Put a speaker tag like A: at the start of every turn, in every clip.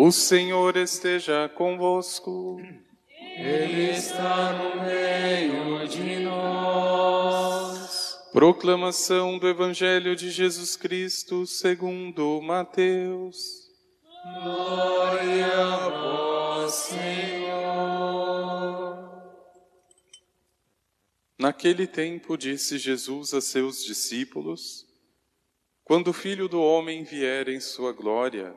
A: O Senhor esteja convosco.
B: Ele está no meio de nós.
A: Proclamação do Evangelho de Jesus Cristo segundo Mateus.
B: Glória a vós, Senhor.
A: Naquele tempo disse Jesus a seus discípulos: Quando o Filho do homem vier em sua glória,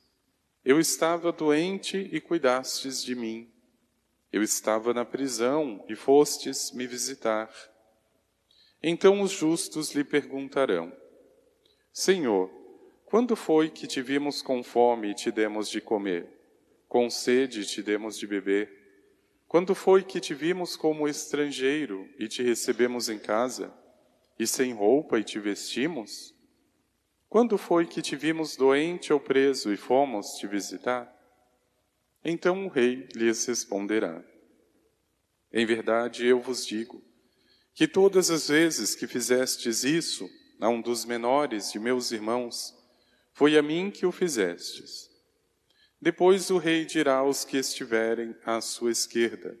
A: Eu estava doente e cuidastes de mim. Eu estava na prisão e fostes me visitar. Então os justos lhe perguntarão: Senhor, quando foi que te vimos com fome e te demos de comer? Com sede te demos de beber? Quando foi que te vimos como estrangeiro e te recebemos em casa? E sem roupa e te vestimos? Quando foi que te vimos doente ou preso e fomos te visitar? Então o rei lhes responderá: Em verdade eu vos digo, que todas as vezes que fizestes isso a um dos menores de meus irmãos, foi a mim que o fizestes. Depois o rei dirá aos que estiverem à sua esquerda: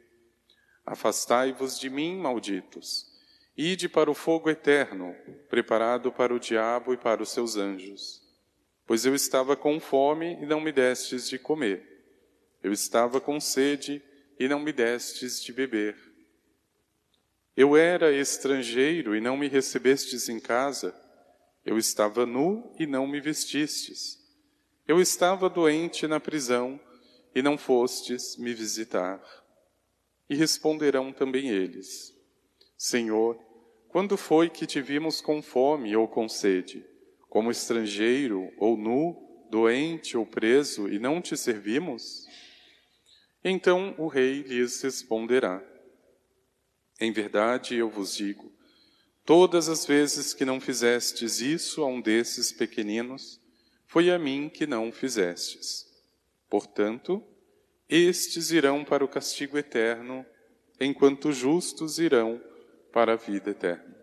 A: Afastai-vos de mim, malditos Ide para o fogo eterno, preparado para o diabo e para os seus anjos. Pois eu estava com fome e não me destes de comer. Eu estava com sede e não me destes de beber. Eu era estrangeiro e não me recebestes em casa. Eu estava nu e não me vestistes. Eu estava doente na prisão e não fostes me visitar. E responderão também eles: Senhor, quando foi que te vimos com fome ou com sede, como estrangeiro ou nu, doente ou preso e não te servimos? Então o rei lhes responderá: Em verdade eu vos digo, todas as vezes que não fizestes isso a um desses pequeninos, foi a mim que não fizestes. Portanto, estes irão para o castigo eterno, enquanto justos irão para a vida eterna.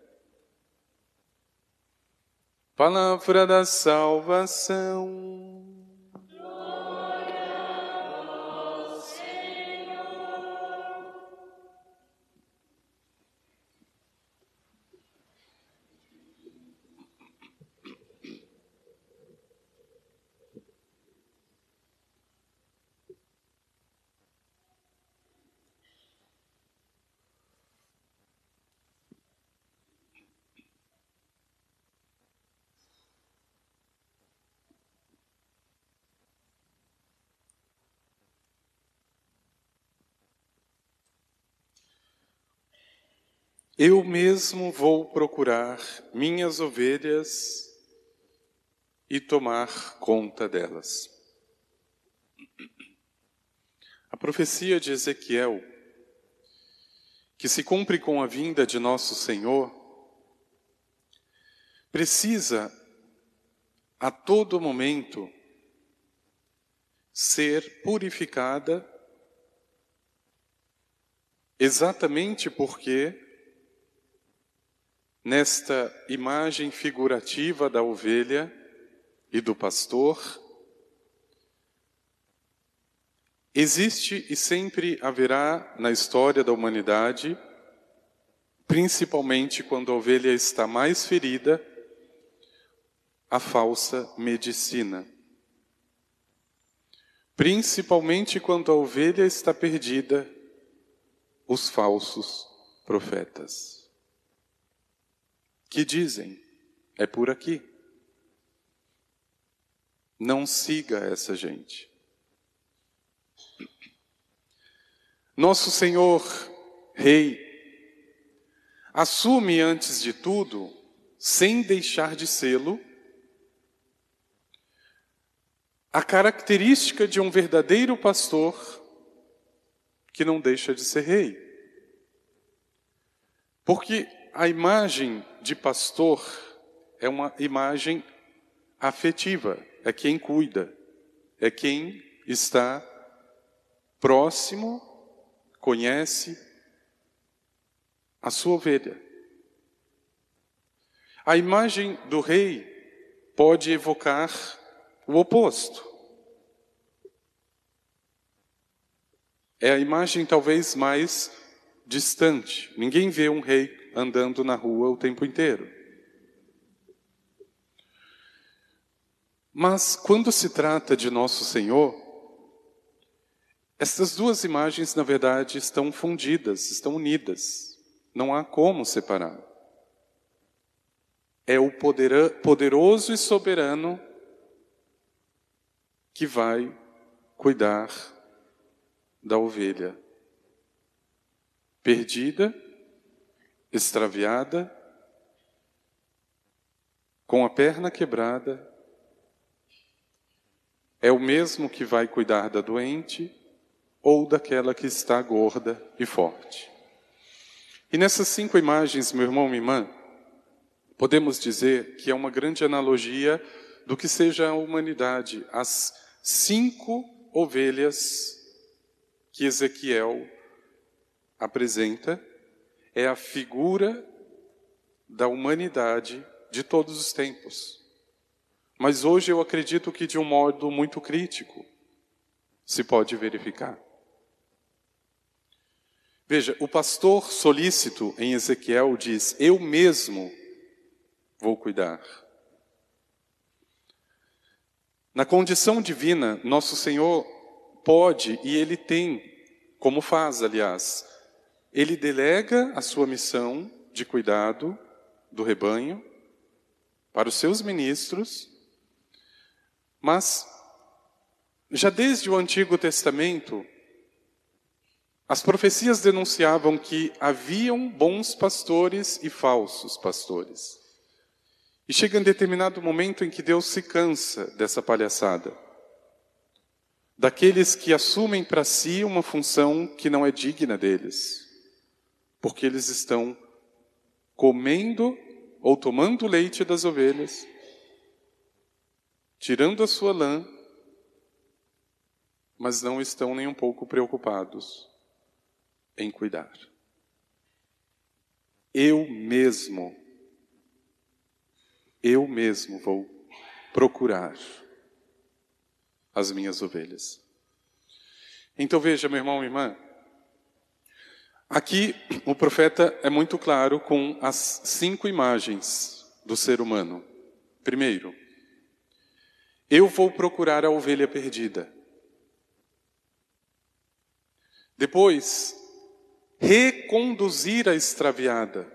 A: Palavra da salvação. Eu mesmo vou procurar minhas ovelhas e tomar conta delas. A profecia de Ezequiel, que se cumpre com a vinda de nosso Senhor, precisa a todo momento ser purificada, exatamente porque nesta imagem figurativa da ovelha e do pastor, existe e sempre haverá na história da humanidade, principalmente quando a ovelha está mais ferida, a falsa medicina. principalmente quando a ovelha está perdida, os falsos profetas, que dizem: é por aqui. Não siga essa gente. Nosso Senhor Rei assume antes de tudo, sem deixar de sê-lo, a característica de um verdadeiro pastor que não deixa de ser rei. Porque a imagem de pastor é uma imagem afetiva, é quem cuida, é quem está próximo, conhece a sua ovelha. A imagem do rei pode evocar o oposto. É a imagem talvez mais distante. Ninguém vê um rei andando na rua o tempo inteiro. Mas quando se trata de Nosso Senhor, essas duas imagens, na verdade, estão fundidas, estão unidas. Não há como separar. É o poderoso e soberano que vai cuidar da ovelha perdida, extraviada, com a perna quebrada, é o mesmo que vai cuidar da doente ou daquela que está gorda e forte. E nessas cinco imagens, meu irmão, minha irmã, podemos dizer que é uma grande analogia do que seja a humanidade, as cinco ovelhas que Ezequiel apresenta é a figura da humanidade de todos os tempos. Mas hoje eu acredito que de um modo muito crítico se pode verificar. Veja, o pastor solícito em Ezequiel diz: Eu mesmo vou cuidar. Na condição divina, nosso Senhor pode e ele tem, como faz, aliás, ele delega a sua missão de cuidado do rebanho para os seus ministros, mas já desde o Antigo Testamento, as profecias denunciavam que haviam bons pastores e falsos pastores. E chega um determinado momento em que Deus se cansa dessa palhaçada. Daqueles que assumem para si uma função que não é digna deles porque eles estão comendo ou tomando leite das ovelhas, tirando a sua lã, mas não estão nem um pouco preocupados em cuidar. Eu mesmo, eu mesmo vou procurar as minhas ovelhas. Então veja, meu irmão e irmã, Aqui o profeta é muito claro com as cinco imagens do ser humano. Primeiro, eu vou procurar a ovelha perdida. Depois, reconduzir a extraviada.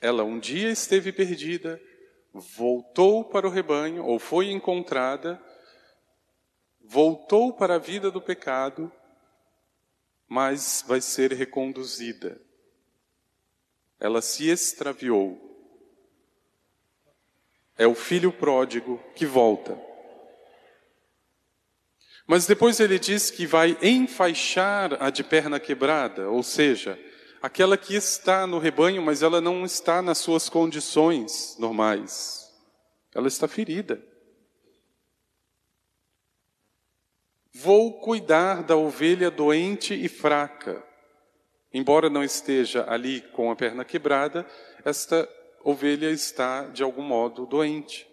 A: Ela um dia esteve perdida, voltou para o rebanho, ou foi encontrada, voltou para a vida do pecado mas vai ser reconduzida. Ela se extraviou. É o filho pródigo que volta. Mas depois ele diz que vai enfaixar a de perna quebrada, ou seja, aquela que está no rebanho, mas ela não está nas suas condições normais. Ela está ferida. Vou cuidar da ovelha doente e fraca. Embora não esteja ali com a perna quebrada, esta ovelha está de algum modo doente.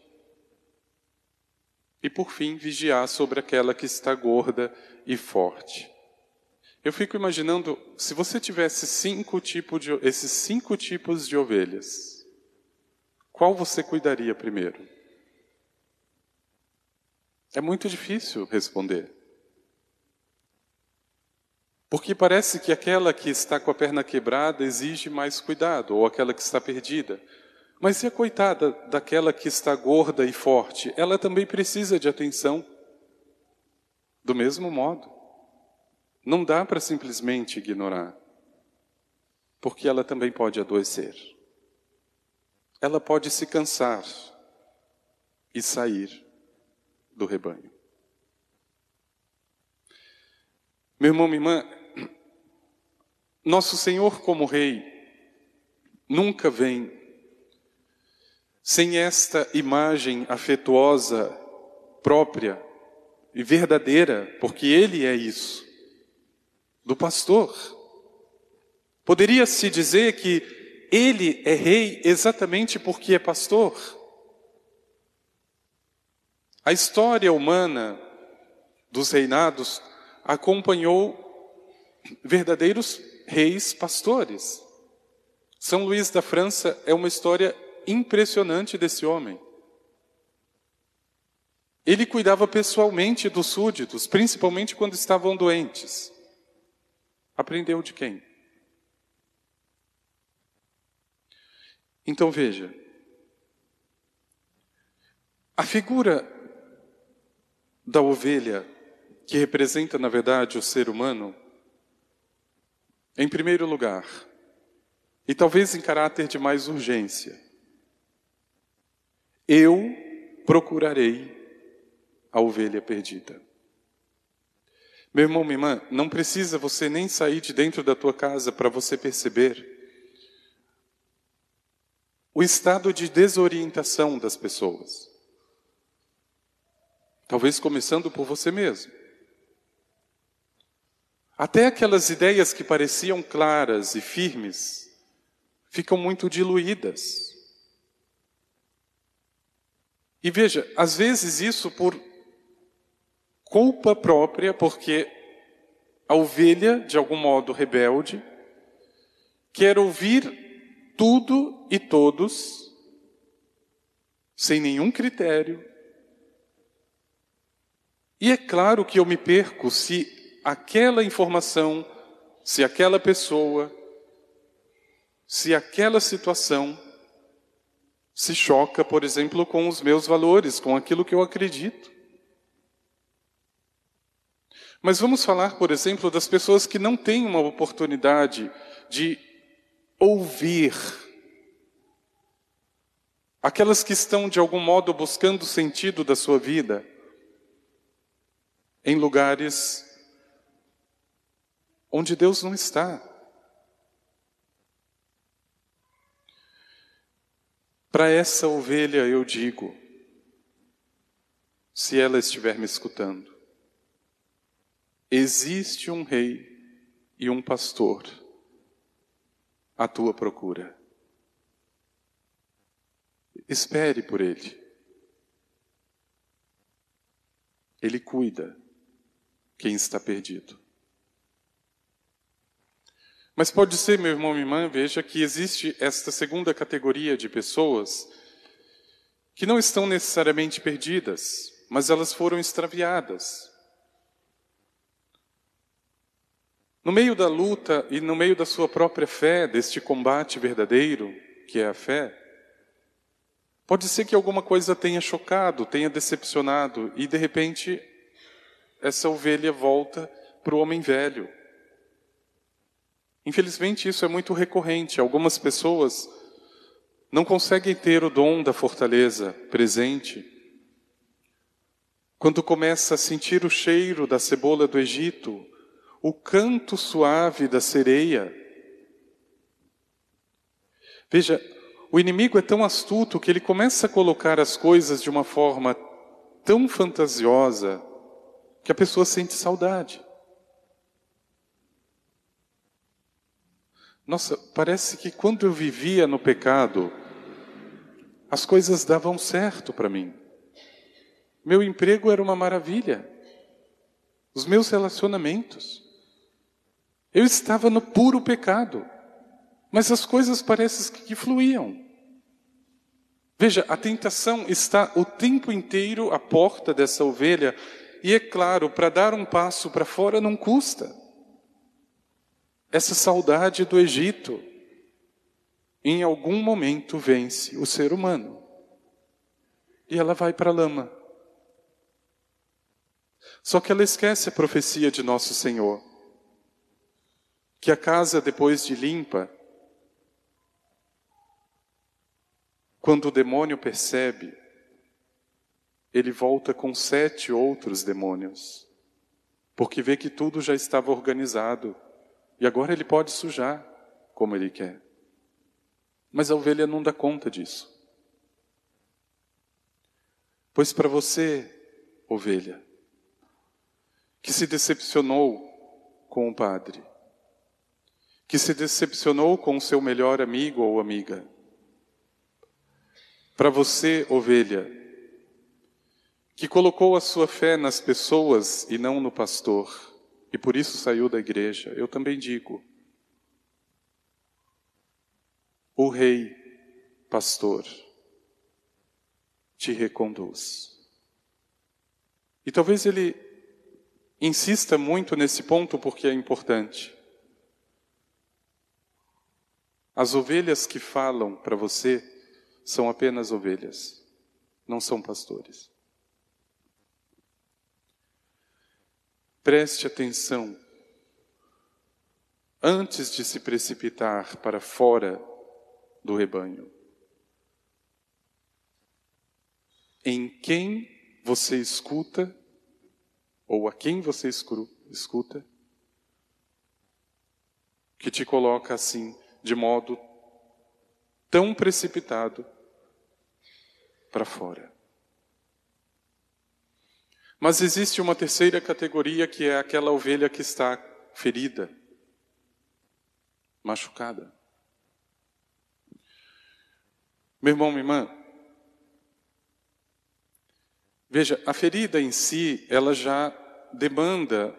A: E por fim, vigiar sobre aquela que está gorda e forte. Eu fico imaginando, se você tivesse cinco tipos de, esses cinco tipos de ovelhas, qual você cuidaria primeiro? É muito difícil responder. Porque parece que aquela que está com a perna quebrada exige mais cuidado, ou aquela que está perdida. Mas e a coitada daquela que está gorda e forte? Ela também precisa de atenção. Do mesmo modo. Não dá para simplesmente ignorar. Porque ela também pode adoecer. Ela pode se cansar e sair do rebanho. Meu irmão, minha irmã, nosso Senhor, como Rei, nunca vem sem esta imagem afetuosa, própria e verdadeira, porque Ele é isso, do pastor. Poderia-se dizer que Ele é Rei exatamente porque é pastor. A história humana dos reinados acompanhou verdadeiros reis pastores. São Luís da França é uma história impressionante desse homem. Ele cuidava pessoalmente dos súditos, principalmente quando estavam doentes. Aprendeu de quem? Então veja, a figura da ovelha, que representa, na verdade, o ser humano, em primeiro lugar, e talvez em caráter de mais urgência, eu procurarei a ovelha perdida. Meu irmão, minha irmã, não precisa você nem sair de dentro da tua casa para você perceber o estado de desorientação das pessoas. Talvez começando por você mesmo. Até aquelas ideias que pareciam claras e firmes ficam muito diluídas. E veja, às vezes isso por culpa própria, porque a ovelha, de algum modo rebelde, quer ouvir tudo e todos, sem nenhum critério. E é claro que eu me perco se aquela informação, se aquela pessoa, se aquela situação se choca, por exemplo, com os meus valores, com aquilo que eu acredito. Mas vamos falar, por exemplo, das pessoas que não têm uma oportunidade de ouvir. Aquelas que estão, de algum modo, buscando o sentido da sua vida em lugares onde Deus não está. Para essa ovelha eu digo, se ela estiver me escutando, existe um rei e um pastor à tua procura. Espere por ele. Ele cuida quem está perdido. Mas pode ser, meu irmão, minha irmã, veja que existe esta segunda categoria de pessoas que não estão necessariamente perdidas, mas elas foram extraviadas. No meio da luta e no meio da sua própria fé, deste combate verdadeiro, que é a fé, pode ser que alguma coisa tenha chocado, tenha decepcionado, e de repente essa ovelha volta para o homem velho. Infelizmente, isso é muito recorrente. Algumas pessoas não conseguem ter o dom da fortaleza presente. Quando começa a sentir o cheiro da cebola do Egito, o canto suave da sereia. Veja, o inimigo é tão astuto que ele começa a colocar as coisas de uma forma tão fantasiosa que a pessoa sente saudade. Nossa, parece que quando eu vivia no pecado, as coisas davam certo para mim. Meu emprego era uma maravilha. Os meus relacionamentos. Eu estava no puro pecado. Mas as coisas parecem que fluíam. Veja, a tentação está o tempo inteiro à porta dessa ovelha, e é claro, para dar um passo para fora não custa. Essa saudade do Egito, em algum momento vence o ser humano. E ela vai para a lama. Só que ela esquece a profecia de Nosso Senhor, que a casa depois de limpa, quando o demônio percebe, ele volta com sete outros demônios, porque vê que tudo já estava organizado e agora ele pode sujar como ele quer. Mas a ovelha não dá conta disso. Pois para você, ovelha, que se decepcionou com o padre, que se decepcionou com o seu melhor amigo ou amiga, para você, ovelha, que colocou a sua fé nas pessoas e não no pastor, e por isso saiu da igreja, eu também digo: o Rei, pastor, te reconduz. E talvez ele insista muito nesse ponto porque é importante. As ovelhas que falam para você são apenas ovelhas, não são pastores. Preste atenção. Antes de se precipitar para fora do rebanho. Em quem você escuta, ou a quem você escuta, que te coloca assim, de modo tão precipitado para fora. Mas existe uma terceira categoria que é aquela ovelha que está ferida, machucada. Meu irmão, minha irmã, veja, a ferida em si, ela já demanda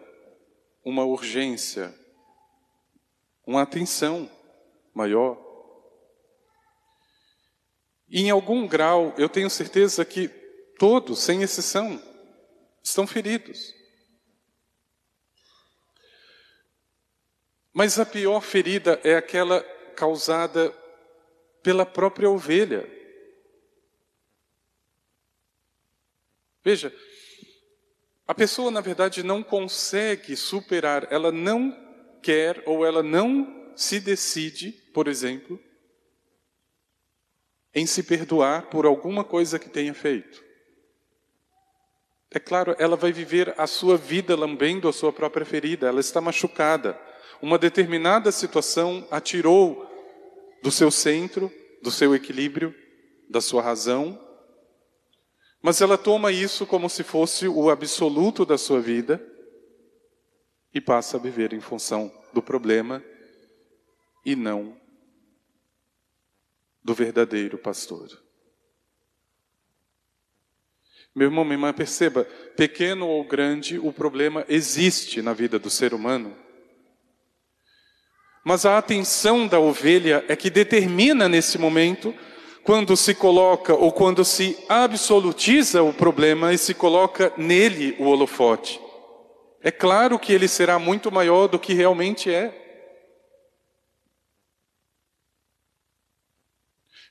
A: uma urgência, uma atenção maior. E em algum grau, eu tenho certeza que todos, sem exceção, estão feridos. Mas a pior ferida é aquela causada pela própria ovelha. Veja, a pessoa na verdade não consegue superar, ela não quer ou ela não se decide, por exemplo, em se perdoar por alguma coisa que tenha feito. É claro, ela vai viver a sua vida lambendo a sua própria ferida, ela está machucada. Uma determinada situação a tirou do seu centro, do seu equilíbrio, da sua razão, mas ela toma isso como se fosse o absoluto da sua vida e passa a viver em função do problema e não do verdadeiro pastor. Meu irmão, minha irmã, perceba, pequeno ou grande, o problema existe na vida do ser humano. Mas a atenção da ovelha é que determina nesse momento quando se coloca ou quando se absolutiza o problema e se coloca nele o holofote. É claro que ele será muito maior do que realmente é.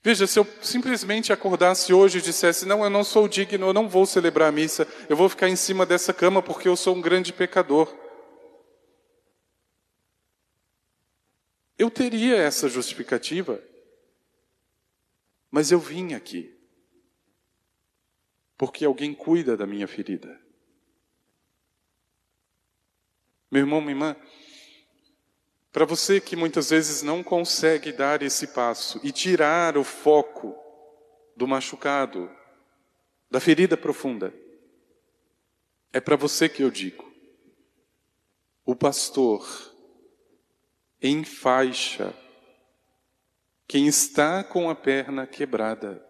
A: Veja, se eu simplesmente acordasse hoje e dissesse: Não, eu não sou digno, eu não vou celebrar a missa, eu vou ficar em cima dessa cama porque eu sou um grande pecador. Eu teria essa justificativa, mas eu vim aqui porque alguém cuida da minha ferida. Meu irmão, minha irmã, para você que muitas vezes não consegue dar esse passo e tirar o foco do machucado, da ferida profunda, é para você que eu digo. O pastor enfaixa quem está com a perna quebrada.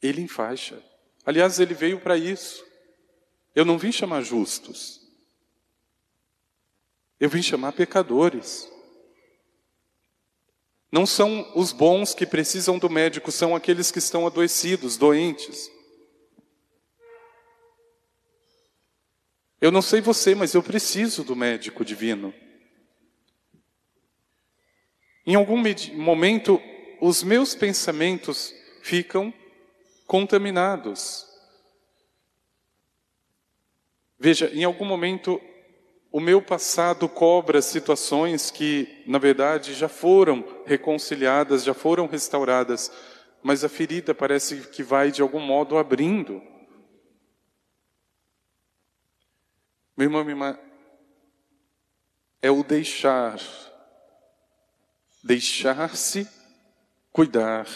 A: Ele enfaixa. Aliás, ele veio para isso. Eu não vim chamar justos. Eu vim chamar pecadores. Não são os bons que precisam do médico, são aqueles que estão adoecidos, doentes. Eu não sei você, mas eu preciso do médico divino. Em algum momento, os meus pensamentos ficam contaminados. Veja, em algum momento, o meu passado cobra situações que, na verdade, já foram reconciliadas, já foram restauradas, mas a ferida parece que vai de algum modo abrindo. Meu irmão, minha irmã, é o deixar, deixar-se cuidar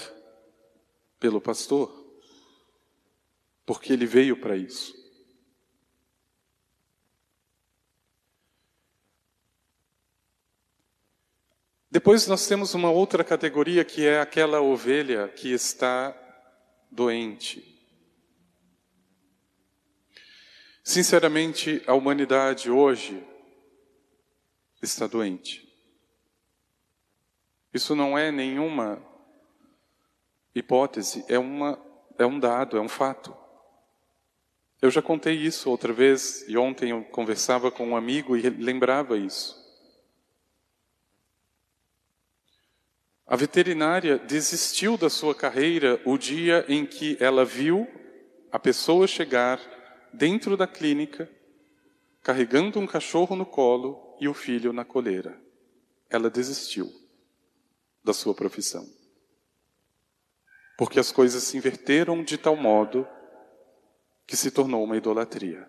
A: pelo pastor, porque ele veio para isso. Depois nós temos uma outra categoria que é aquela ovelha que está doente. Sinceramente, a humanidade hoje está doente. Isso não é nenhuma hipótese, é, uma, é um dado, é um fato. Eu já contei isso outra vez e ontem eu conversava com um amigo e lembrava isso. A veterinária desistiu da sua carreira o dia em que ela viu a pessoa chegar dentro da clínica carregando um cachorro no colo e o filho na coleira. Ela desistiu da sua profissão. Porque as coisas se inverteram de tal modo que se tornou uma idolatria.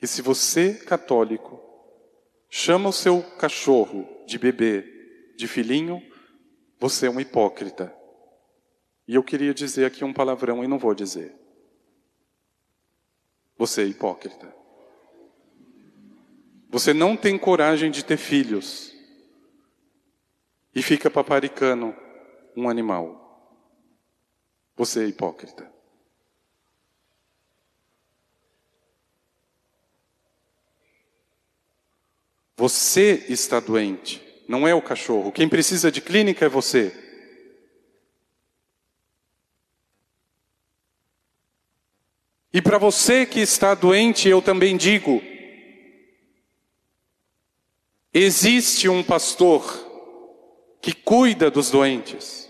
A: E se você, católico, chama o seu cachorro de bebê de filhinho, você é um hipócrita. E eu queria dizer aqui um palavrão e não vou dizer. Você é hipócrita. Você não tem coragem de ter filhos e fica paparicando um animal. Você é hipócrita. Você está doente não é o cachorro. Quem precisa de clínica é você. E para você que está doente, eu também digo: existe um pastor que cuida dos doentes.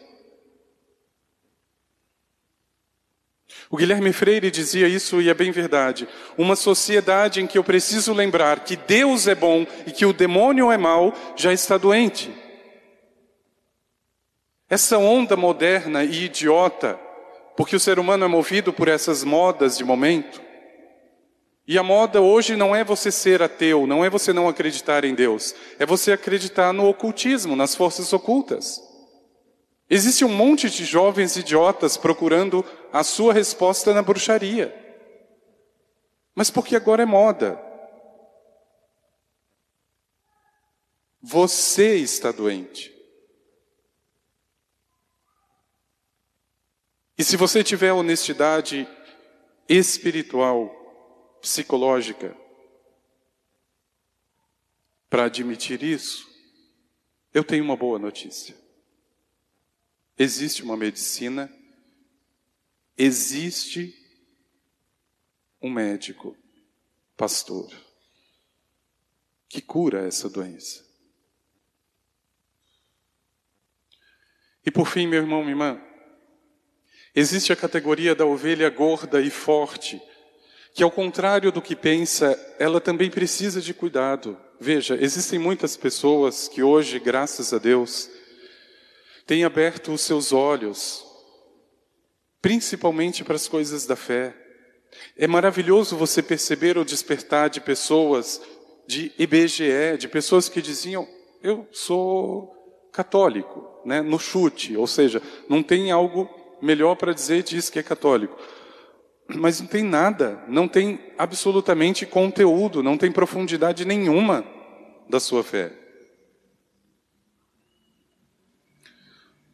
A: O Guilherme Freire dizia isso e é bem verdade. Uma sociedade em que eu preciso lembrar que Deus é bom e que o demônio é mau já está doente. Essa onda moderna e idiota, porque o ser humano é movido por essas modas de momento. E a moda hoje não é você ser ateu, não é você não acreditar em Deus, é você acreditar no ocultismo, nas forças ocultas. Existe um monte de jovens idiotas procurando a sua resposta na bruxaria. Mas porque agora é moda. Você está doente. E se você tiver honestidade espiritual, psicológica, para admitir isso, eu tenho uma boa notícia. Existe uma medicina, existe um médico, pastor, que cura essa doença. E por fim, meu irmão, minha irmã, existe a categoria da ovelha gorda e forte, que ao contrário do que pensa, ela também precisa de cuidado. Veja, existem muitas pessoas que hoje, graças a Deus, tem aberto os seus olhos, principalmente para as coisas da fé. É maravilhoso você perceber o despertar de pessoas de IBGE, de pessoas que diziam: Eu sou católico, né? no chute, ou seja, não tem algo melhor para dizer diz que é católico. Mas não tem nada, não tem absolutamente conteúdo, não tem profundidade nenhuma da sua fé.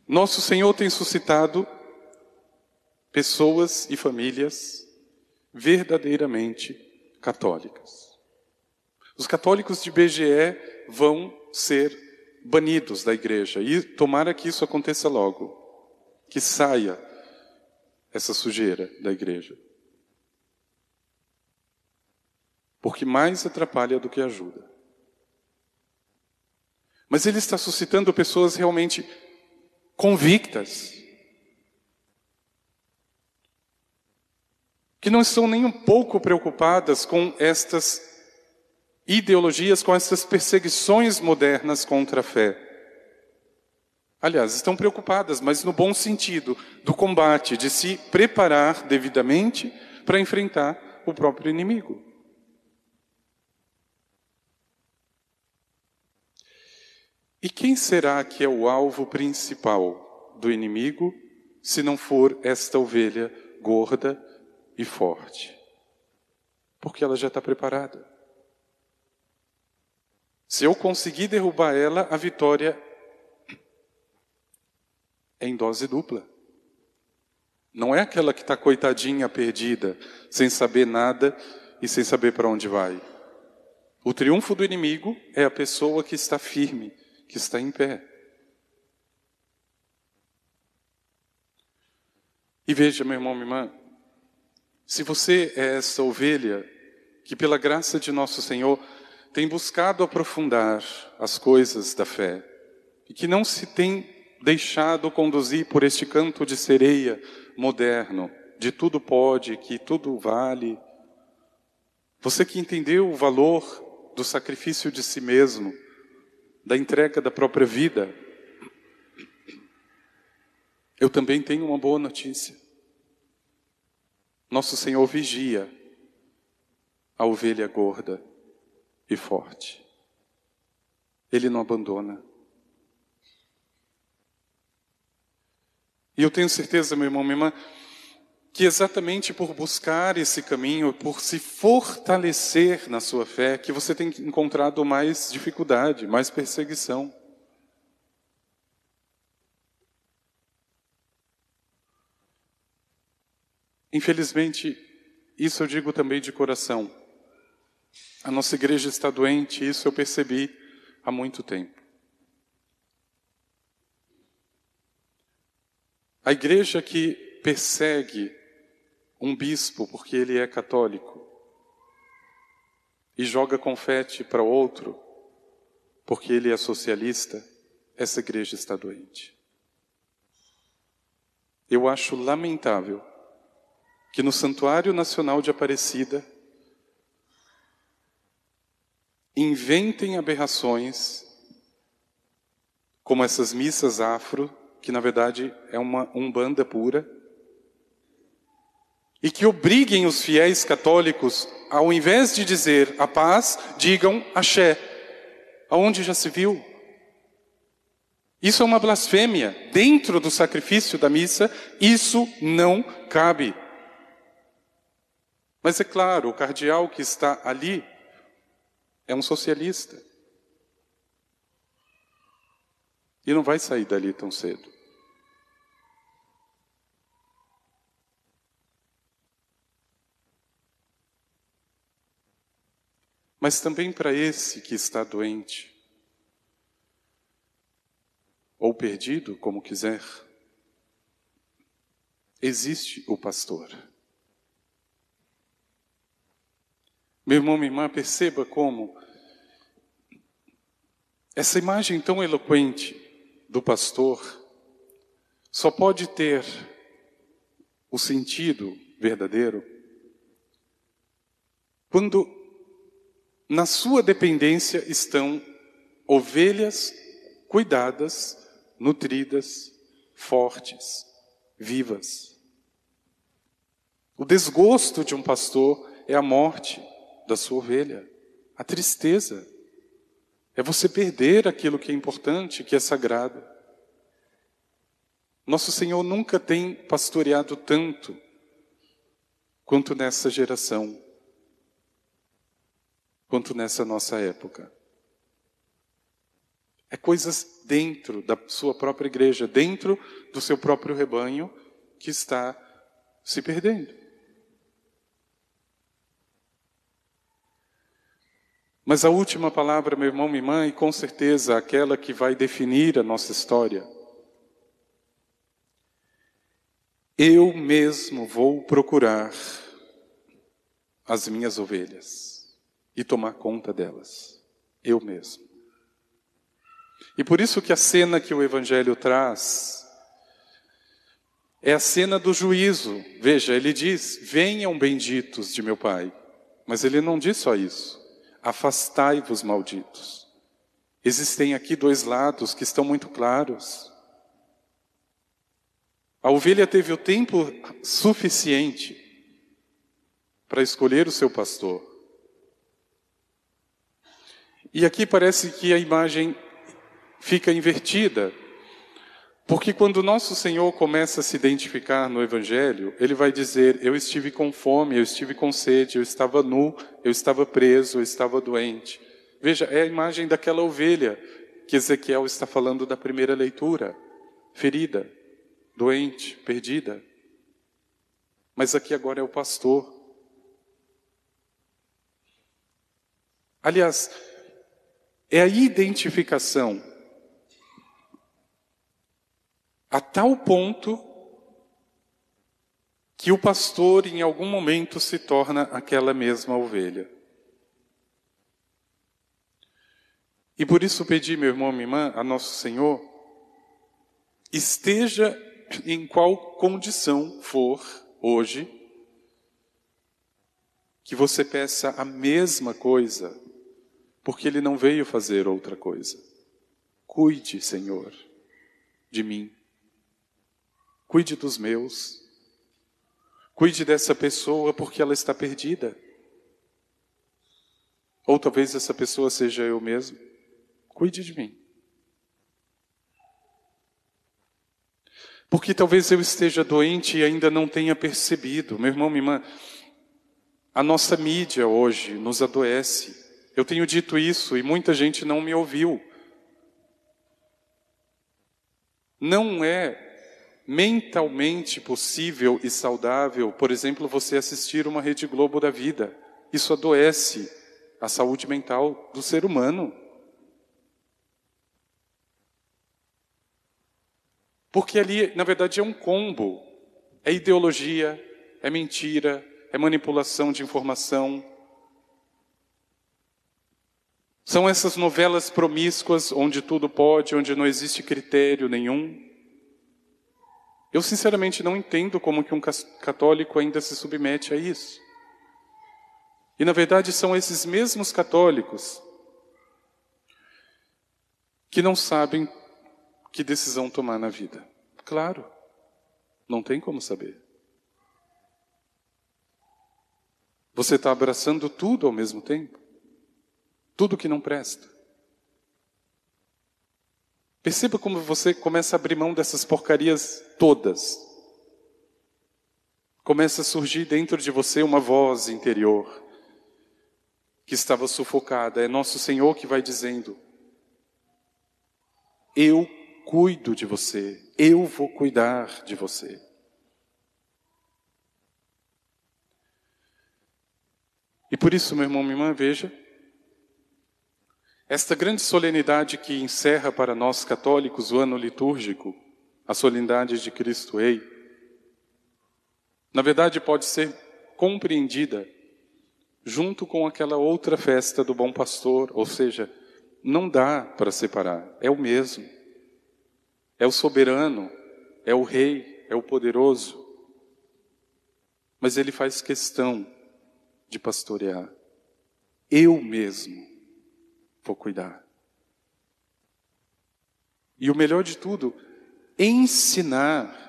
A: Nosso Senhor tem suscitado pessoas e famílias verdadeiramente católicas. Os católicos de BGE vão ser banidos da igreja. E tomara que isso aconteça logo. Que saia essa sujeira da igreja. Porque mais atrapalha do que ajuda. Mas ele está suscitando pessoas realmente convictas, que não estão nem um pouco preocupadas com estas ideologias, com essas perseguições modernas contra a fé. Aliás, estão preocupadas, mas no bom sentido, do combate, de se preparar devidamente para enfrentar o próprio inimigo. E quem será que é o alvo principal do inimigo, se não for esta ovelha gorda e forte? Porque ela já está preparada. Se eu conseguir derrubar ela, a vitória é em dose dupla. Não é aquela que está coitadinha, perdida, sem saber nada e sem saber para onde vai. O triunfo do inimigo é a pessoa que está firme, que está em pé. E veja, meu irmão, minha irmã, se você é essa ovelha que, pela graça de nosso Senhor, tem buscado aprofundar as coisas da fé e que não se tem deixado conduzir por este canto de sereia moderno, de tudo pode, que tudo vale. Você que entendeu o valor do sacrifício de si mesmo, da entrega da própria vida, eu também tenho uma boa notícia. Nosso Senhor vigia a ovelha gorda e forte. Ele não abandona. E eu tenho certeza, meu irmão, minha irmã, que exatamente por buscar esse caminho, por se fortalecer na sua fé, que você tem encontrado mais dificuldade, mais perseguição. Infelizmente, isso eu digo também de coração. A nossa igreja está doente, isso eu percebi há muito tempo. A igreja que persegue um bispo porque ele é católico e joga confete para outro porque ele é socialista, essa igreja está doente. Eu acho lamentável que no Santuário Nacional de Aparecida inventem aberrações, como essas missas afro, que na verdade é uma umbanda pura, e que obriguem os fiéis católicos, ao invés de dizer a paz, digam axé. Aonde já se viu? Isso é uma blasfêmia. Dentro do sacrifício da missa, isso não cabe. Mas é claro, o cardeal que está ali é um socialista. E não vai sair dali tão cedo. Mas também para esse que está doente, ou perdido, como quiser, existe o pastor. Meu irmão, minha irmã, perceba como essa imagem tão eloquente do pastor só pode ter o sentido verdadeiro quando na sua dependência estão ovelhas cuidadas, nutridas, fortes, vivas. O desgosto de um pastor é a morte da sua ovelha. A tristeza é você perder aquilo que é importante, que é sagrado. Nosso Senhor nunca tem pastoreado tanto quanto nessa geração, quanto nessa nossa época. É coisas dentro da sua própria igreja, dentro do seu próprio rebanho, que está se perdendo. Mas a última palavra, meu irmão, minha irmã, e com certeza aquela que vai definir a nossa história. Eu mesmo vou procurar as minhas ovelhas e tomar conta delas. Eu mesmo. E por isso que a cena que o Evangelho traz é a cena do juízo. Veja, ele diz: Venham benditos de meu Pai. Mas ele não diz só isso. Afastai-vos, malditos. Existem aqui dois lados que estão muito claros. A ovelha teve o tempo suficiente para escolher o seu pastor. E aqui parece que a imagem fica invertida, porque quando nosso Senhor começa a se identificar no Evangelho, ele vai dizer: Eu estive com fome, eu estive com sede, eu estava nu, eu estava preso, eu estava doente. Veja, é a imagem daquela ovelha que Ezequiel está falando da primeira leitura: ferida, doente, perdida. Mas aqui agora é o pastor. Aliás, é a identificação a tal ponto que o pastor em algum momento se torna aquela mesma ovelha. E por isso pedi, meu irmão, minha irmã, a nosso Senhor, esteja em qual condição for hoje, que você peça a mesma coisa, porque Ele não veio fazer outra coisa. Cuide, Senhor, de mim. Cuide dos meus. Cuide dessa pessoa porque ela está perdida. Ou talvez essa pessoa seja eu mesmo. Cuide de mim. Porque talvez eu esteja doente e ainda não tenha percebido. Meu irmão, minha irmã, a nossa mídia hoje nos adoece. Eu tenho dito isso e muita gente não me ouviu. Não é mentalmente possível e saudável, por exemplo, você assistir uma Rede Globo da vida. Isso adoece a saúde mental do ser humano. Porque ali, na verdade, é um combo. É ideologia, é mentira, é manipulação de informação. São essas novelas promíscuas onde tudo pode, onde não existe critério nenhum. Eu sinceramente não entendo como que um católico ainda se submete a isso. E na verdade são esses mesmos católicos que não sabem que decisão tomar na vida. Claro, não tem como saber. Você está abraçando tudo ao mesmo tempo? Tudo que não presta. Perceba como você começa a abrir mão dessas porcarias todas. Começa a surgir dentro de você uma voz interior que estava sufocada. É nosso Senhor que vai dizendo: Eu cuido de você, eu vou cuidar de você. E por isso, meu irmão, minha irmã, veja, esta grande solenidade que encerra para nós católicos o ano litúrgico, a solenidade de Cristo Rei, na verdade pode ser compreendida junto com aquela outra festa do Bom Pastor, ou seja, não dá para separar, é o mesmo. É o soberano, é o rei, é o poderoso. Mas ele faz questão de pastorear. Eu mesmo vou cuidar. E o melhor de tudo, ensinar.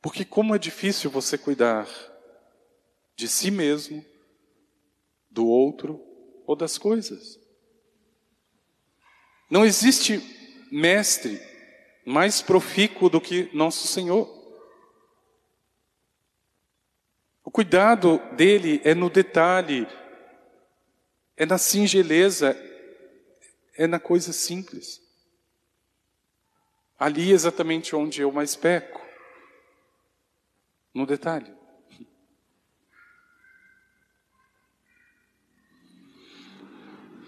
A: Porque como é difícil você cuidar de si mesmo, do outro ou das coisas. Não existe mestre mais profícuo do que nosso Senhor. O cuidado dele é no detalhe, é na singeleza, é na coisa simples. Ali exatamente onde eu mais peco. No detalhe.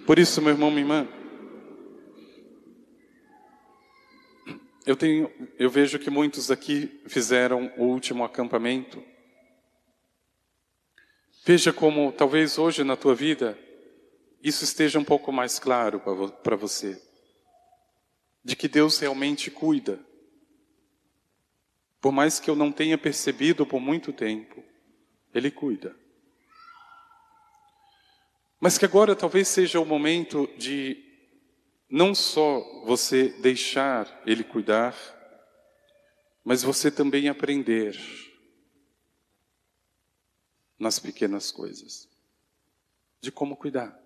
A: Por isso, meu irmão, minha irmã, eu tenho, eu vejo que muitos aqui fizeram o último acampamento. Veja como talvez hoje na tua vida isso esteja um pouco mais claro para você, de que Deus realmente cuida. Por mais que eu não tenha percebido por muito tempo, Ele cuida. Mas que agora talvez seja o momento de não só você deixar Ele cuidar, mas você também aprender nas pequenas coisas de como cuidar.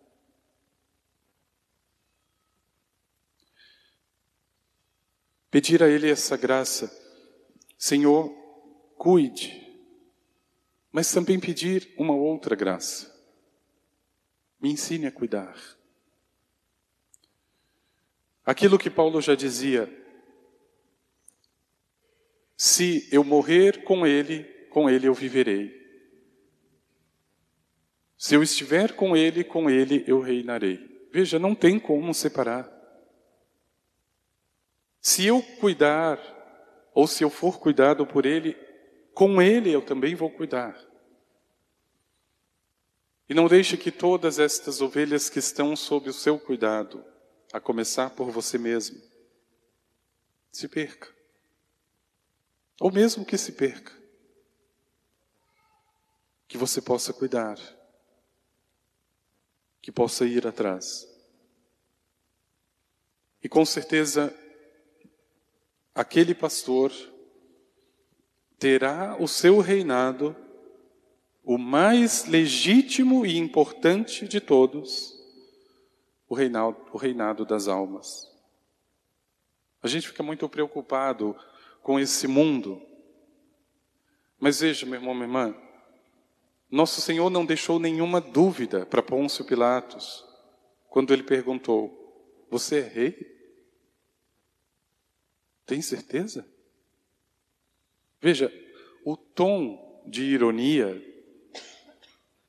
A: Pedir a Ele essa graça, Senhor, cuide, mas também pedir uma outra graça. Me ensine a cuidar. Aquilo que Paulo já dizia: se eu morrer com Ele, com Ele eu viverei. Se eu estiver com Ele, com Ele eu reinarei. Veja, não tem como separar. Se eu cuidar, ou se eu for cuidado por Ele, com Ele eu também vou cuidar. E não deixe que todas estas ovelhas que estão sob o seu cuidado, a começar por você mesmo, se perca. Ou mesmo que se perca, que você possa cuidar, que possa ir atrás. E com certeza, aquele pastor terá o seu reinado o mais legítimo e importante de todos, o reinado, o reinado das almas. A gente fica muito preocupado com esse mundo. Mas veja, meu irmão, minha irmã, nosso Senhor não deixou nenhuma dúvida para Pôncio Pilatos quando ele perguntou: Você é rei? Tem certeza? Veja, o tom de ironia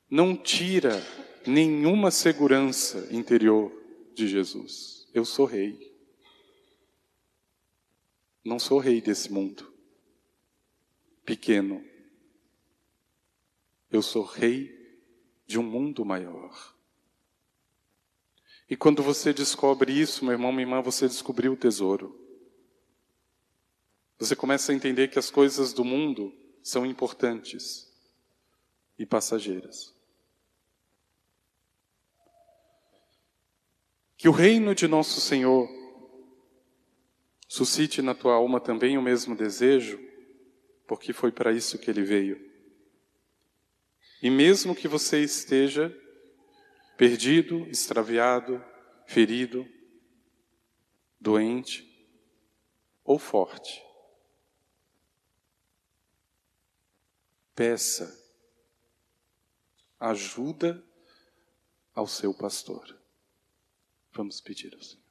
A: não tira nenhuma segurança interior de Jesus. Eu sou rei. Não sou rei desse mundo pequeno. Eu sou rei de um mundo maior. E quando você descobre isso, meu irmão, minha irmã, você descobriu o tesouro. Você começa a entender que as coisas do mundo são importantes e passageiras. Que o reino de nosso Senhor suscite na tua alma também o mesmo desejo, porque foi para isso que ele veio. E mesmo que você esteja perdido, extraviado, ferido, doente ou forte, peça ajuda ao seu pastor. Vamos pedir ao Senhor.